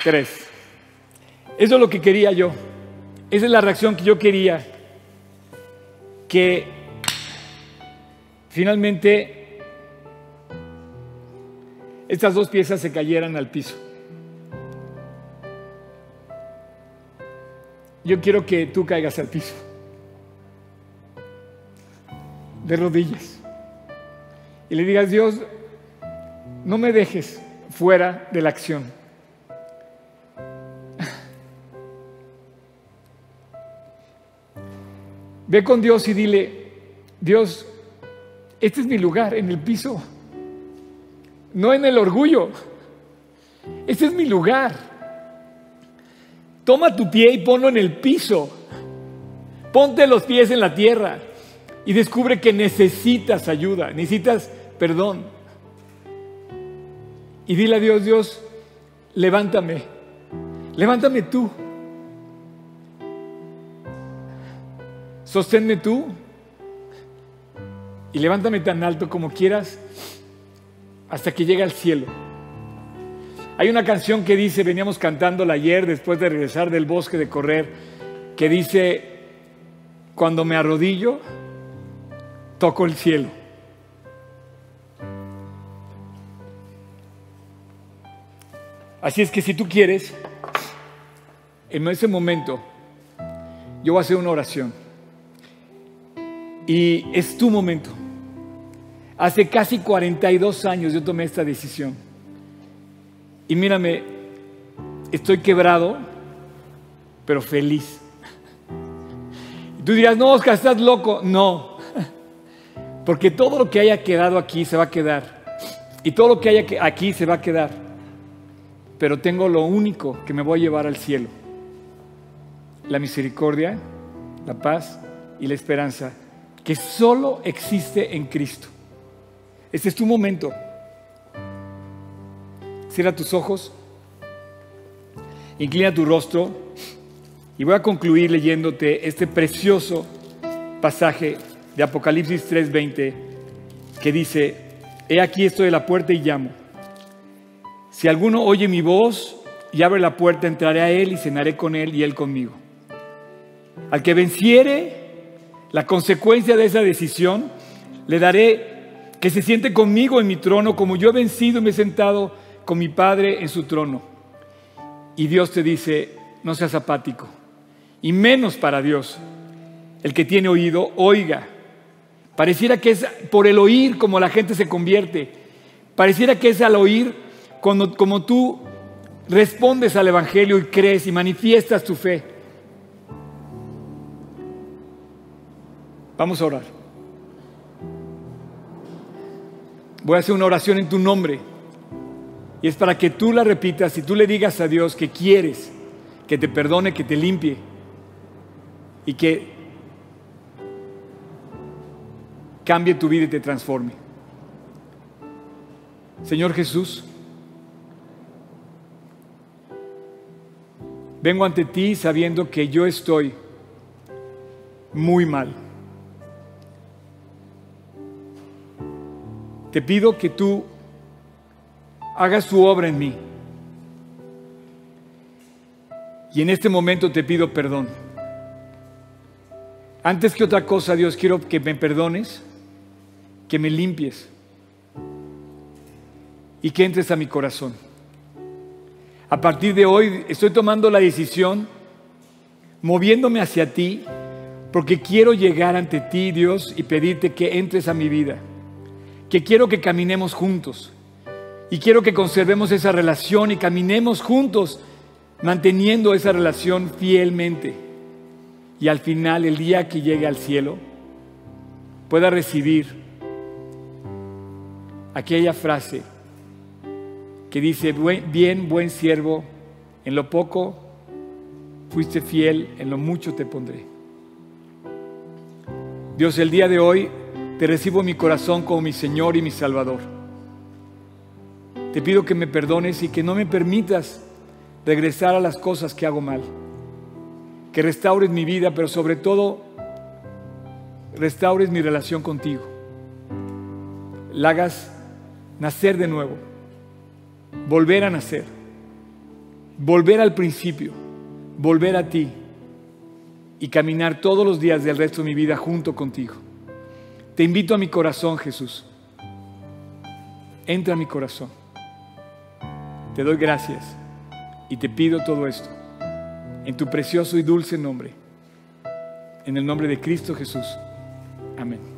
tres. Eso es lo que quería yo. Esa es la reacción que yo quería. Que Finalmente, estas dos piezas se cayeran al piso. Yo quiero que tú caigas al piso, de rodillas, y le digas, Dios, no me dejes fuera de la acción. *laughs* Ve con Dios y dile, Dios, este es mi lugar en el piso, no en el orgullo. Este es mi lugar. Toma tu pie y ponlo en el piso. Ponte los pies en la tierra y descubre que necesitas ayuda, necesitas perdón. Y dile a Dios, Dios, levántame, levántame tú. Sosténme tú y levántame tan alto como quieras hasta que llegue al cielo. Hay una canción que dice, veníamos cantándola ayer después de regresar del bosque de correr, que dice, cuando me arrodillo, toco el cielo. Así es que si tú quieres, en ese momento, yo voy a hacer una oración. Y es tu momento. Hace casi 42 años yo tomé esta decisión. Y mírame, estoy quebrado, pero feliz. Tú dirás, no, Oscar, estás loco. No, porque todo lo que haya quedado aquí se va a quedar. Y todo lo que haya aquí se va a quedar. Pero tengo lo único que me voy a llevar al cielo. La misericordia, la paz y la esperanza que solo existe en Cristo. Este es tu momento. Cierra tus ojos, inclina tu rostro y voy a concluir leyéndote este precioso pasaje de Apocalipsis 3:20 que dice, He aquí estoy a la puerta y llamo. Si alguno oye mi voz y abre la puerta, entraré a él y cenaré con él y él conmigo. Al que venciere la consecuencia de esa decisión, le daré que se siente conmigo en mi trono como yo he vencido y me he sentado con mi Padre en su trono. Y Dios te dice, no seas apático, y menos para Dios. El que tiene oído, oiga. Pareciera que es por el oír como la gente se convierte. Pareciera que es al oír cuando como tú respondes al Evangelio y crees y manifiestas tu fe. Vamos a orar. Voy a hacer una oración en tu nombre. Y es para que tú la repitas y tú le digas a Dios que quieres que te perdone, que te limpie y que cambie tu vida y te transforme. Señor Jesús, vengo ante ti sabiendo que yo estoy muy mal. Te pido que tú hagas tu obra en mí. Y en este momento te pido perdón. Antes que otra cosa, Dios, quiero que me perdones, que me limpies y que entres a mi corazón. A partir de hoy estoy tomando la decisión, moviéndome hacia ti, porque quiero llegar ante ti, Dios, y pedirte que entres a mi vida que quiero que caminemos juntos. Y quiero que conservemos esa relación y caminemos juntos, manteniendo esa relación fielmente. Y al final, el día que llegue al cielo, pueda recibir aquella frase que dice, bien, buen siervo, en lo poco fuiste fiel, en lo mucho te pondré. Dios, el día de hoy te recibo en mi corazón como mi Señor y mi Salvador. Te pido que me perdones y que no me permitas regresar a las cosas que hago mal. Que restaures mi vida, pero sobre todo restaures mi relación contigo. La hagas nacer de nuevo, volver a nacer, volver al principio, volver a ti y caminar todos los días del resto de mi vida junto contigo. Te invito a mi corazón, Jesús. Entra a mi corazón. Te doy gracias y te pido todo esto en tu precioso y dulce nombre. En el nombre de Cristo Jesús. Amén.